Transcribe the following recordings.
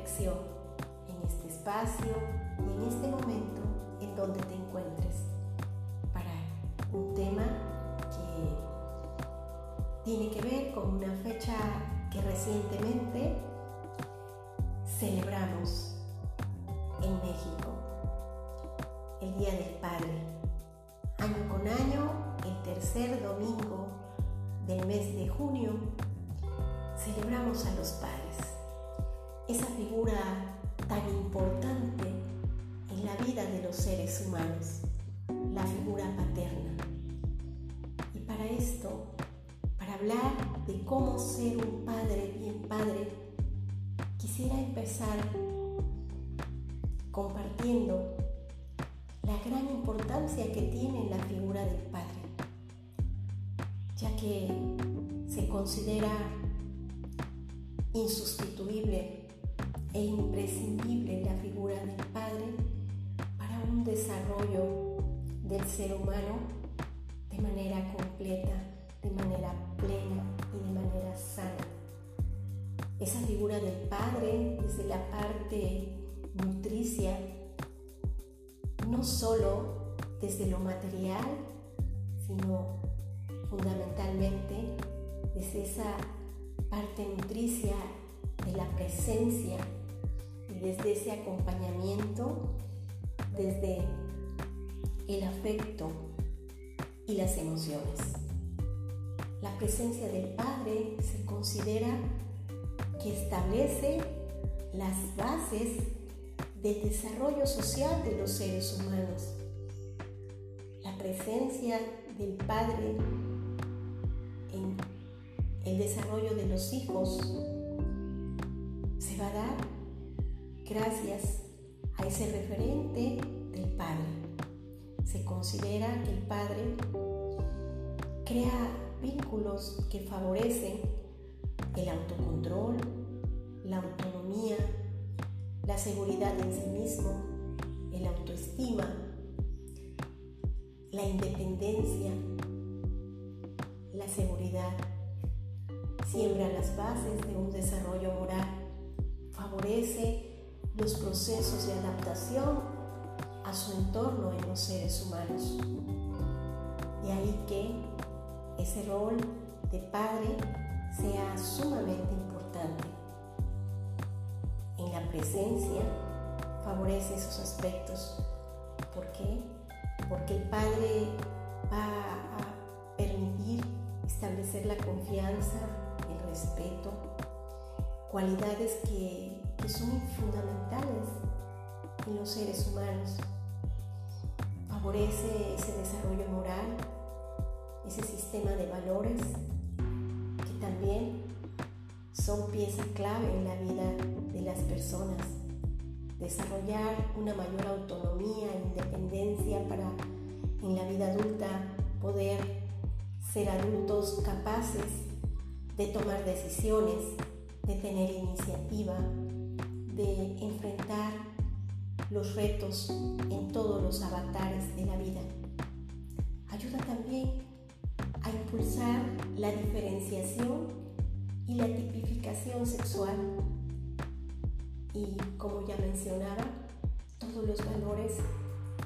en este espacio y en este momento en donde te encuentres para un tema que tiene que ver con una fecha que recientemente celebramos en México, el Día del Padre. Año con año, el tercer domingo del mes de junio, celebramos a los padres, esa figura tan importante en la vida de los seres humanos, la figura paterna. Y para esto, para hablar de cómo ser un padre bien padre, quisiera empezar compartiendo la gran importancia que tiene la figura del padre, ya que se considera insustituible e imprescindible la figura del padre para un desarrollo del ser humano de manera completa, de manera plena y de manera sana. Esa figura del padre desde la parte nutricia, no solo desde lo material, sino fundamentalmente desde esa parte nutricia de la presencia desde ese acompañamiento, desde el afecto y las emociones. La presencia del Padre se considera que establece las bases del desarrollo social de los seres humanos. La presencia del Padre en el desarrollo de los hijos se va a dar gracias a ese referente del Padre. Se considera que el Padre crea vínculos que favorecen el autocontrol, la autonomía, la seguridad en sí mismo, el autoestima, la independencia, la seguridad. Siembra las bases de un desarrollo moral, favorece los procesos de adaptación a su entorno en los seres humanos. De ahí que ese rol de padre sea sumamente importante en la presencia favorece esos aspectos. ¿Por qué? Porque el Padre va a permitir establecer la confianza, el respeto, cualidades que, los seres humanos. Favorece ese desarrollo moral, ese sistema de valores que también son pieza clave en la vida de las personas. Desarrollar una mayor autonomía e independencia para en la vida adulta poder ser adultos capaces de tomar decisiones, de tener iniciativa, de enfrentar los retos en todos los avatares de la vida. Ayuda también a impulsar la diferenciación y la tipificación sexual. Y como ya mencionaba, todos los valores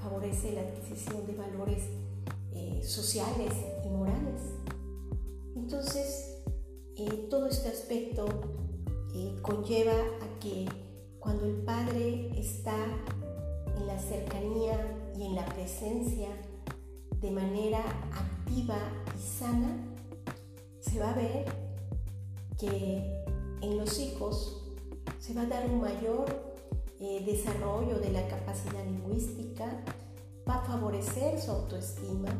favorece la adquisición de valores eh, sociales y morales. Entonces, eh, todo este aspecto eh, conlleva a que cuando el padre está en la cercanía y en la presencia de manera activa y sana, se va a ver que en los hijos se va a dar un mayor eh, desarrollo de la capacidad lingüística, va a favorecer su autoestima,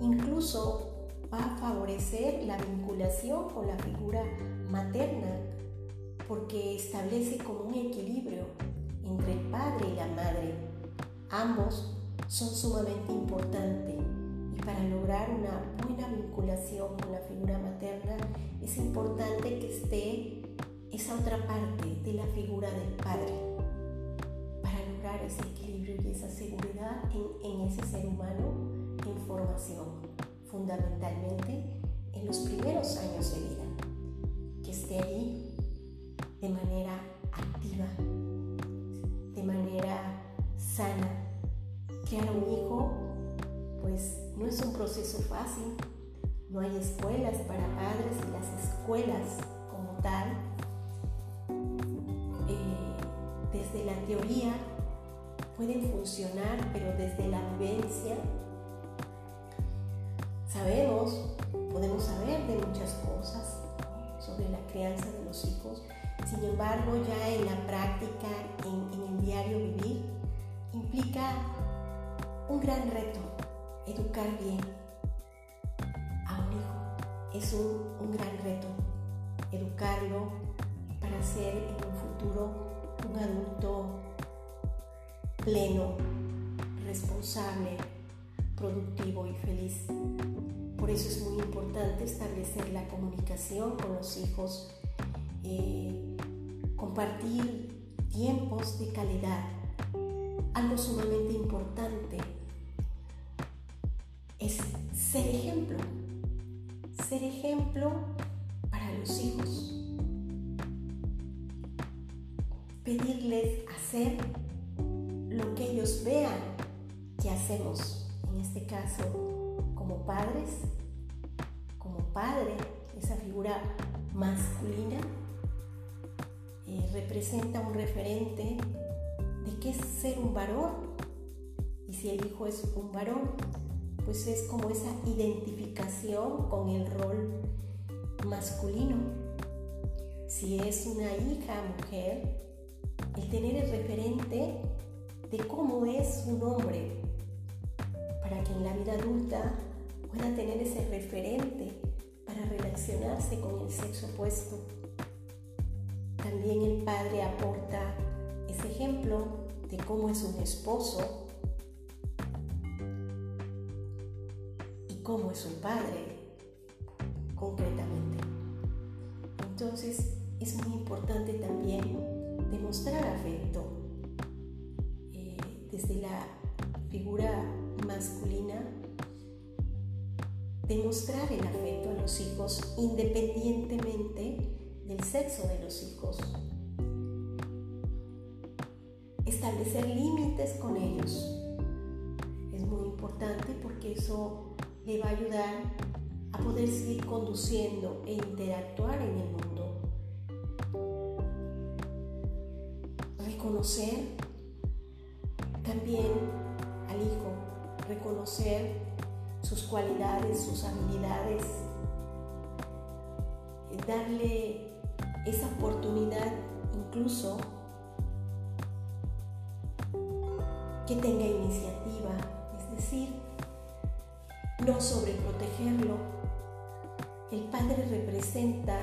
incluso va a favorecer la vinculación con la figura materna, porque establece como un equilibrio entre el padre y la madre. Ambos son sumamente importantes y para lograr una buena vinculación con la figura materna es importante que esté esa otra parte de la figura del padre. lograr ese equilibrio y esa seguridad en, en ese ser humano en formación, fundamentalmente en los primeros años de vida, que esté ahí de manera activa, de manera sana. Crear un hijo, pues no es un proceso fácil, no hay escuelas para padres y las escuelas como tal, eh, desde la teoría pueden funcionar, pero desde la vivencia sabemos, podemos saber de muchas cosas sobre la crianza de los hijos. Sin embargo, ya en la práctica, en, el diario vivir, implica un gran reto, educar bien a un hijo. Es un, un gran reto, educarlo para ser en un futuro un adulto pleno, responsable, productivo y feliz. Por eso es muy importante establecer la comunicación con los hijos, eh, compartir tiempos de calidad. Algo sumamente importante es ser ejemplo, ser ejemplo para los hijos. Pedirles hacer lo que ellos vean que hacemos en este caso como padres, como padre, esa figura masculina, eh, representa un referente de qué es ser un varón. Y si el hijo es un varón, pues es como esa identificación con el rol masculino. Si es una hija mujer, el tener el referente de cómo es un hombre para que en la vida adulta pueda tener ese referente para relacionarse con el sexo opuesto. También el padre aporta ese ejemplo de cómo es un esposo y cómo es un padre concretamente. Entonces es muy importante también demostrar afecto eh, desde la figura masculina, demostrar el afecto a los hijos independientemente del sexo de los hijos. Establecer límites con ellos es muy importante porque eso le va a ayudar a poder seguir conduciendo e interactuar en el mundo. Reconocer también al hijo reconocer sus cualidades, sus habilidades, darle esa oportunidad incluso que tenga iniciativa, es decir, no sobreprotegerlo. El padre representa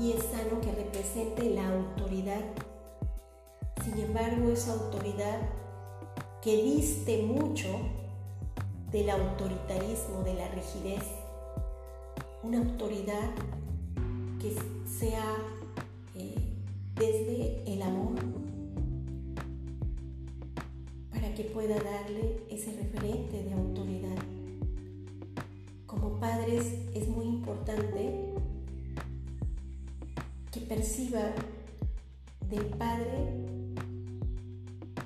y es sano que represente la autoridad. Sin embargo, esa autoridad que diste mucho del autoritarismo, de la rigidez, una autoridad sea eh, desde el amor, para que pueda darle ese referente de autoridad. Como padres es muy importante que perciba del padre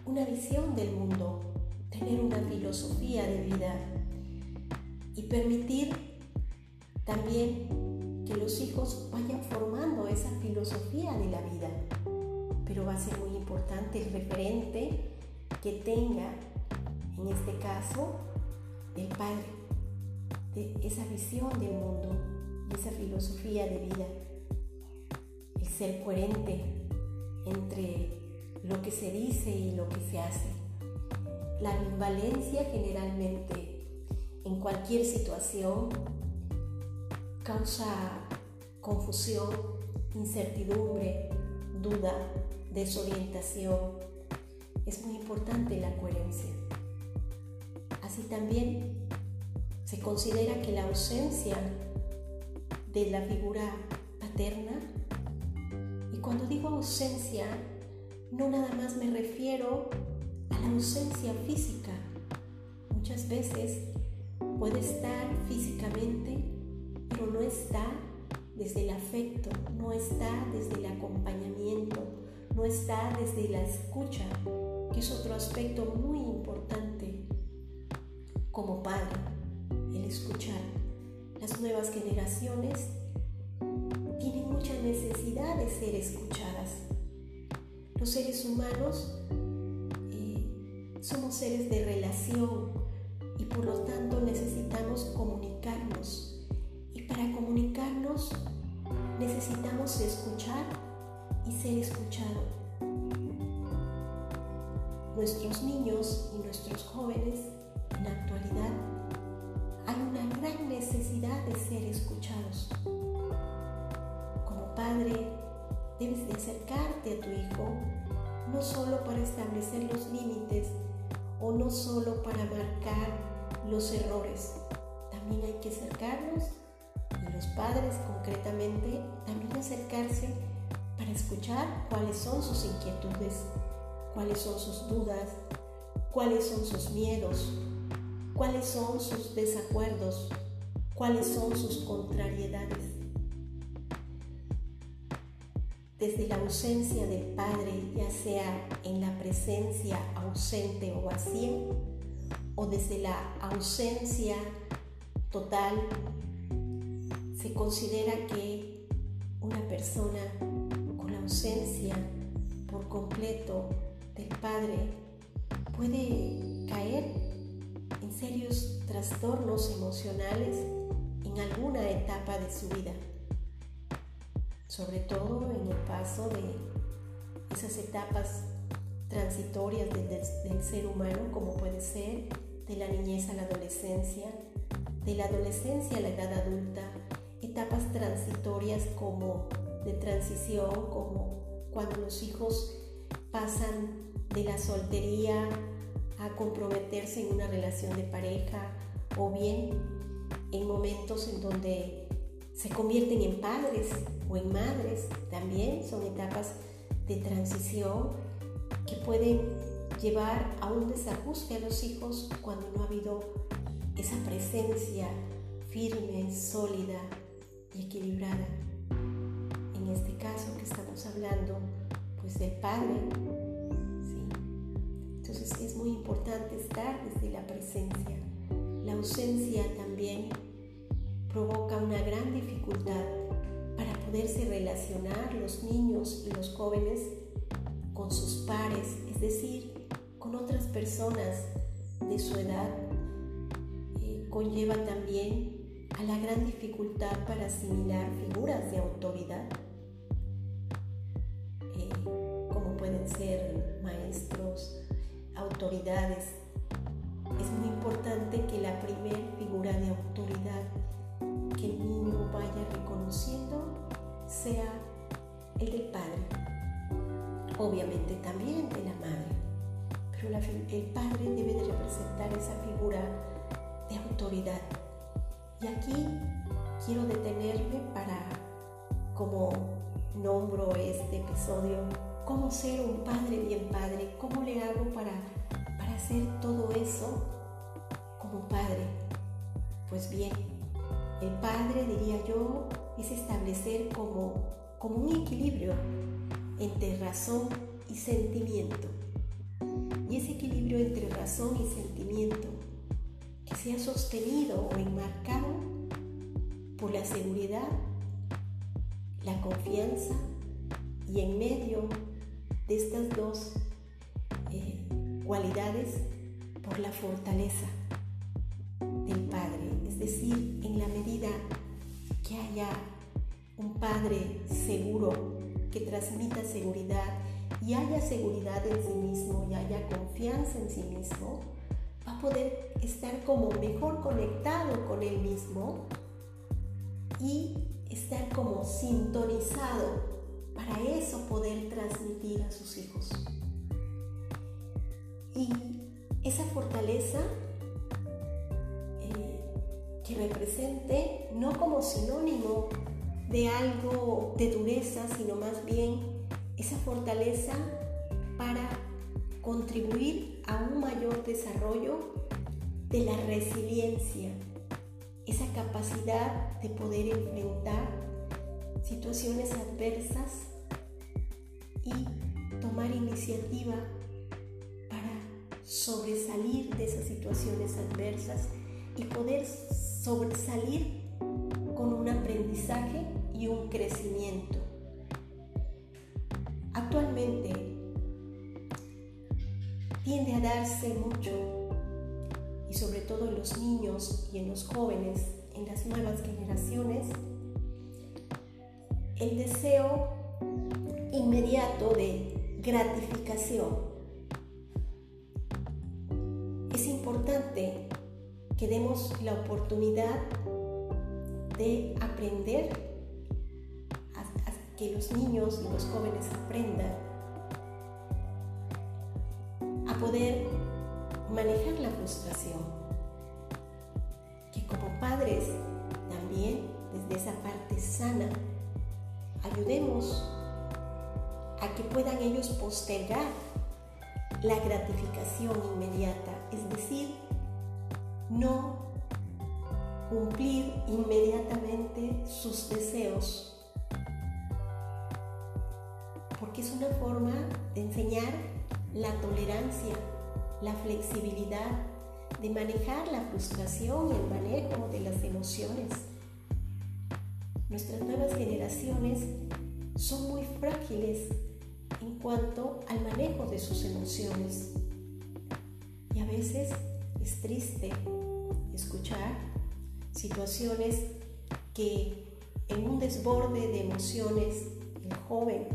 una visión del mundo, tener una filosofía de vida y permitir también que los hijos vayan formando esa filosofía de la vida. Pero va a ser muy importante el referente que tenga, en este caso, el padre, de esa visión del mundo y esa filosofía de vida. El ser coherente entre lo que se dice y lo que se hace. La ambivalencia generalmente en cualquier situación causa confusión, incertidumbre, duda, desorientación. Es muy importante la coherencia. Así también se considera que la ausencia de la figura paterna, y cuando digo ausencia no nada más me refiero a la ausencia física. Muchas veces puede estar físicamente, no está desde el afecto, no está desde el acompañamiento, no está desde la escucha, que es otro aspecto muy importante como padre, el escuchar. Las nuevas generaciones tienen mucha necesidad de ser escuchadas. Los seres humanos eh, somos seres de relación y por lo tanto necesitamos comunicarnos. Para comunicarnos necesitamos escuchar y ser escuchado. Nuestros niños y nuestros jóvenes en la actualidad hay una gran necesidad de ser escuchados. Como padre, debes de acercarte a tu hijo no solo para establecer los límites o no solo para marcar los errores. También hay que acercarnos padres concretamente también acercarse para escuchar cuáles son sus inquietudes, cuáles son sus dudas, cuáles son sus miedos, cuáles son sus desacuerdos, cuáles son sus contrariedades. Desde la ausencia del Padre, ya sea en la presencia ausente o vacía, o desde la ausencia total, se considera que una persona con la ausencia por completo del Padre puede caer en serios trastornos emocionales en alguna etapa de su vida, sobre todo en el paso de esas etapas transitorias del, ser humano, como puede ser de la niñez a la adolescencia, de la adolescencia a la edad adulta, etapas transitorias como de transición, como cuando los hijos pasan de la soltería a comprometerse en una relación de pareja o bien en momentos en donde se convierten en padres o en madres, también son etapas de transición que pueden llevar a un desajuste a los hijos cuando no ha habido esa presencia firme, sólida y equilibrada. En este caso que estamos hablando, pues del padre. Entonces es muy importante estar desde la presencia. La ausencia también provoca una gran dificultad para poderse relacionar los niños y los jóvenes con sus pares, es decir, con otras personas de su edad. Eh, conlleva también a la gran dificultad para asimilar figuras de autoridad, eh, como pueden ser maestros, autoridades. Es muy importante que la primer figura de autoridad que el niño vaya reconociendo sea el del padre obviamente también de la madre, pero el padre debe de representar esa figura de autoridad. Y aquí quiero detenerme para, como nombro este episodio, cómo ser un padre bien padre, cómo le hago para, para hacer todo eso como padre. Pues bien, el padre, diría yo, es establecer como, como un equilibrio entre razón y sentimiento. Y ese equilibrio entre razón y sentimiento sea sostenido o enmarcado por la seguridad, la confianza y en medio de estas dos eh, cualidades por la fortaleza del Padre. Es decir, en la medida que haya un Padre seguro que transmita seguridad y haya seguridad en sí mismo y haya confianza en sí mismo, poder estar como mejor conectado con él mismo y estar como sintonizado para eso poder transmitir a sus hijos. Y esa fortaleza eh, que represente no como sinónimo de algo de dureza, sino más bien esa fortaleza para contribuir a un mayor desarrollo de la resiliencia, esa capacidad de poder enfrentar situaciones adversas y tomar iniciativa para sobresalir de esas situaciones adversas y poder sobresalir con un aprendizaje y un crecimiento. Actualmente tiende a darse mucho, sobre todo en los niños y en los jóvenes, en las nuevas generaciones, el deseo inmediato de gratificación. Es importante que demos la oportunidad de aprender que los niños y los jóvenes aprendan a poder manejar la frustración. Que como padres también desde esa parte sana ayudemos a que puedan ellos postergar la gratificación inmediata, es decir, no cumplir inmediatamente sus deseos, porque es una forma de enseñar la tolerancia, la flexibilidad, de manejar la frustración y el manejo de las emociones. Nuestras nuevas generaciones son muy frágiles en cuanto al manejo de sus emociones. Y a veces es triste escuchar situaciones que en un desborde de emociones el joven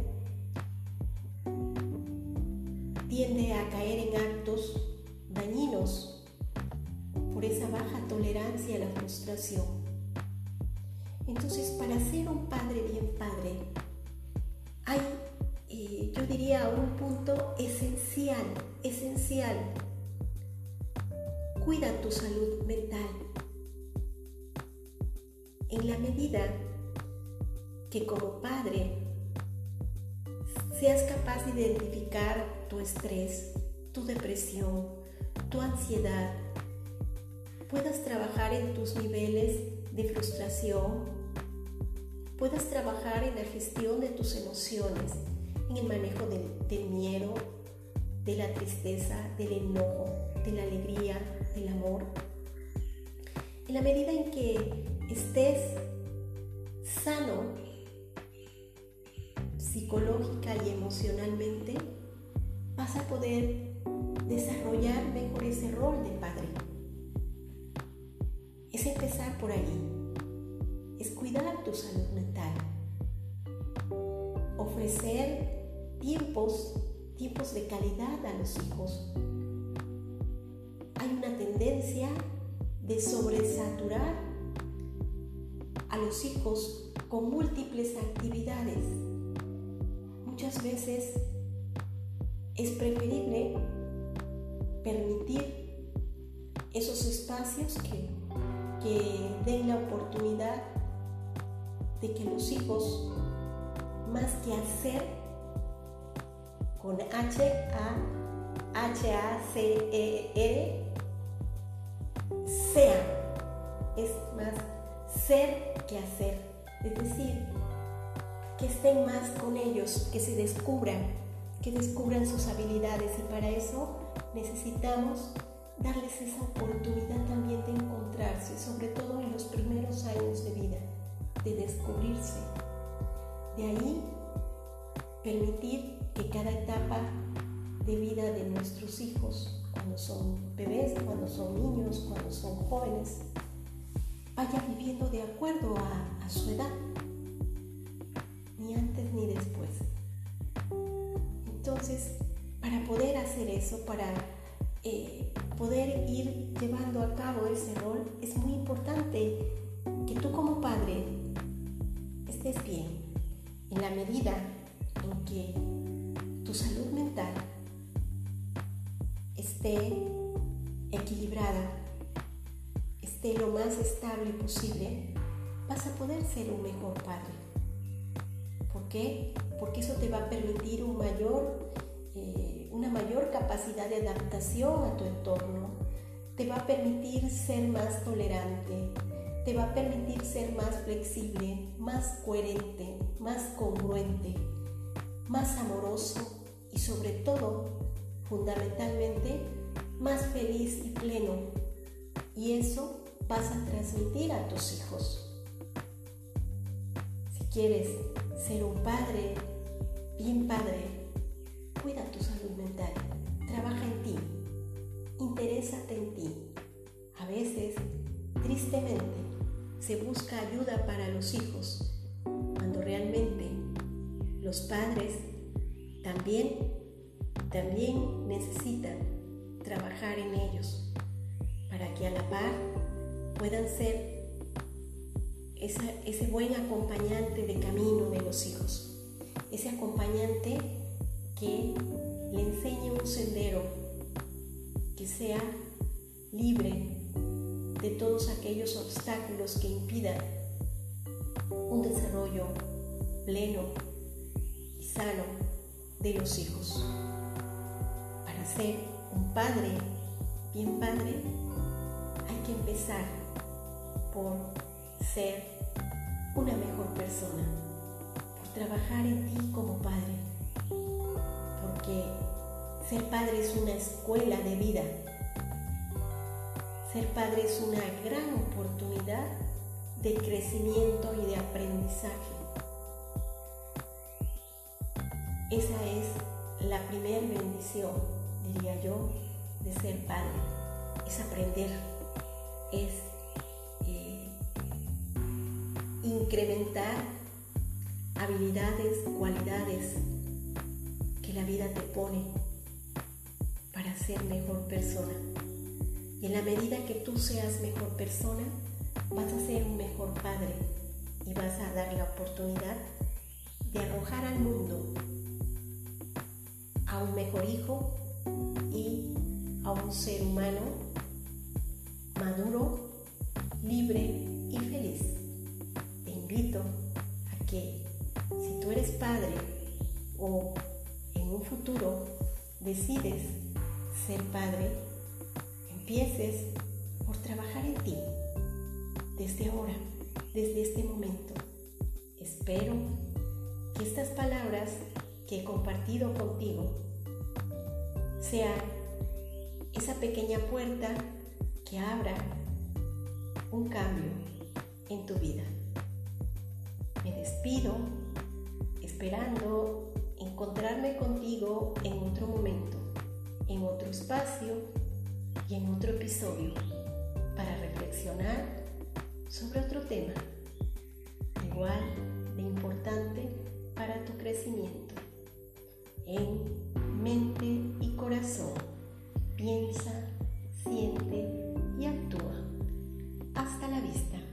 tiende a caer en actos dañinos por esa baja tolerancia a la frustración. Entonces, para ser un padre bien padre, hay yo diría un punto esencial, esencial. Cuida tu salud mental. En la medida que como padre seas capaz de identificar tu estrés, tu depresión, tu ansiedad, puedas trabajar en tus niveles de frustración, puedas trabajar en la gestión de tus emociones, en el manejo del, miedo, de la tristeza, del enojo, de la alegría, del amor. En la medida en que estés sano psicológica y emocionalmente, vas a poder desarrollar mejor ese rol de padre. Es empezar por ahí, es cuidar tu salud mental, ofrecer tiempos, tiempos de calidad a los hijos. Hay una tendencia de sobresaturar a los hijos con múltiples actividades. Muchas veces es preferible permitir esos espacios que, que den la oportunidad de que los hijos, más que hacer, con H A H A C E R sea es más ser que hacer. Es decir que estén más con ellos que se descubran que descubran sus habilidades. Y para eso necesitamos darles esa oportunidad también de encontrarse sobre todo en los primeros años de vida de descubrirse. De ahí permitir que cada etapa de vida de nuestros hijos, cuando son bebés, cuando son niños, cuando son jóvenes, vaya viviendo de acuerdo a, su edad, ni antes ni después. Entonces, para poder hacer eso, para eh, poder ir llevando a cabo ese rol, es muy importante que tú como padre estés bien en la medida en que tu salud mental esté equilibrada, esté lo más estable posible, vas a poder ser un mejor padre. ¿Por qué? Porque eso te va a permitir un mayor eh, una mayor capacidad de adaptación a tu entorno, te va a permitir ser más tolerante, te va a permitir ser más flexible, más coherente, más congruente, más amoroso y sobre todo, fundamentalmente, más feliz y pleno. Y eso vas a transmitir a tus hijos. Si quieres ser un padre, bien padre, cuida tu salud mental, trabaja en ti, interésate en ti. A veces, tristemente, se busca ayuda para los hijos, cuando realmente los padres también, también necesitan trabajar en ellos para que a la par puedan ser ese buen acompañante de camino de los hijos, ese acompañante que le enseñe un sendero que sea libre de todos aquellos obstáculos que impidan un desarrollo pleno y sano de los hijos. Para ser un padre bien padre, hay que empezar por ser una mejor persona, por trabajar en ti como padre, porque ser padre es una escuela de vida ser padre es una gran oportunidad de crecimiento y de aprendizaje. Esa es la primera bendición, diría yo, de ser padre. Es aprender, es incrementar habilidades, cualidades que la vida te pone para ser mejor persona. Y en la medida que tú seas mejor persona, vas a ser un mejor padre y vas a dar la oportunidad de arrojar al mundo a un mejor hijo y a un ser humano maduro, libre y feliz. Invito a que si tú eres padre o en un futuro decides ser padre, empieces por trabajar en ti desde ahora, desde este momento. Espero que estas palabras que he compartido contigo sean esa pequeña puerta que abra un cambio en tu vida me despido esperando encontrarme contigo en otro momento, en otro espacio y en otro episodio para reflexionar sobre otro tema igual de importante para tu crecimiento. En mente y corazón, piensa, siente y actúa. Hasta la vista.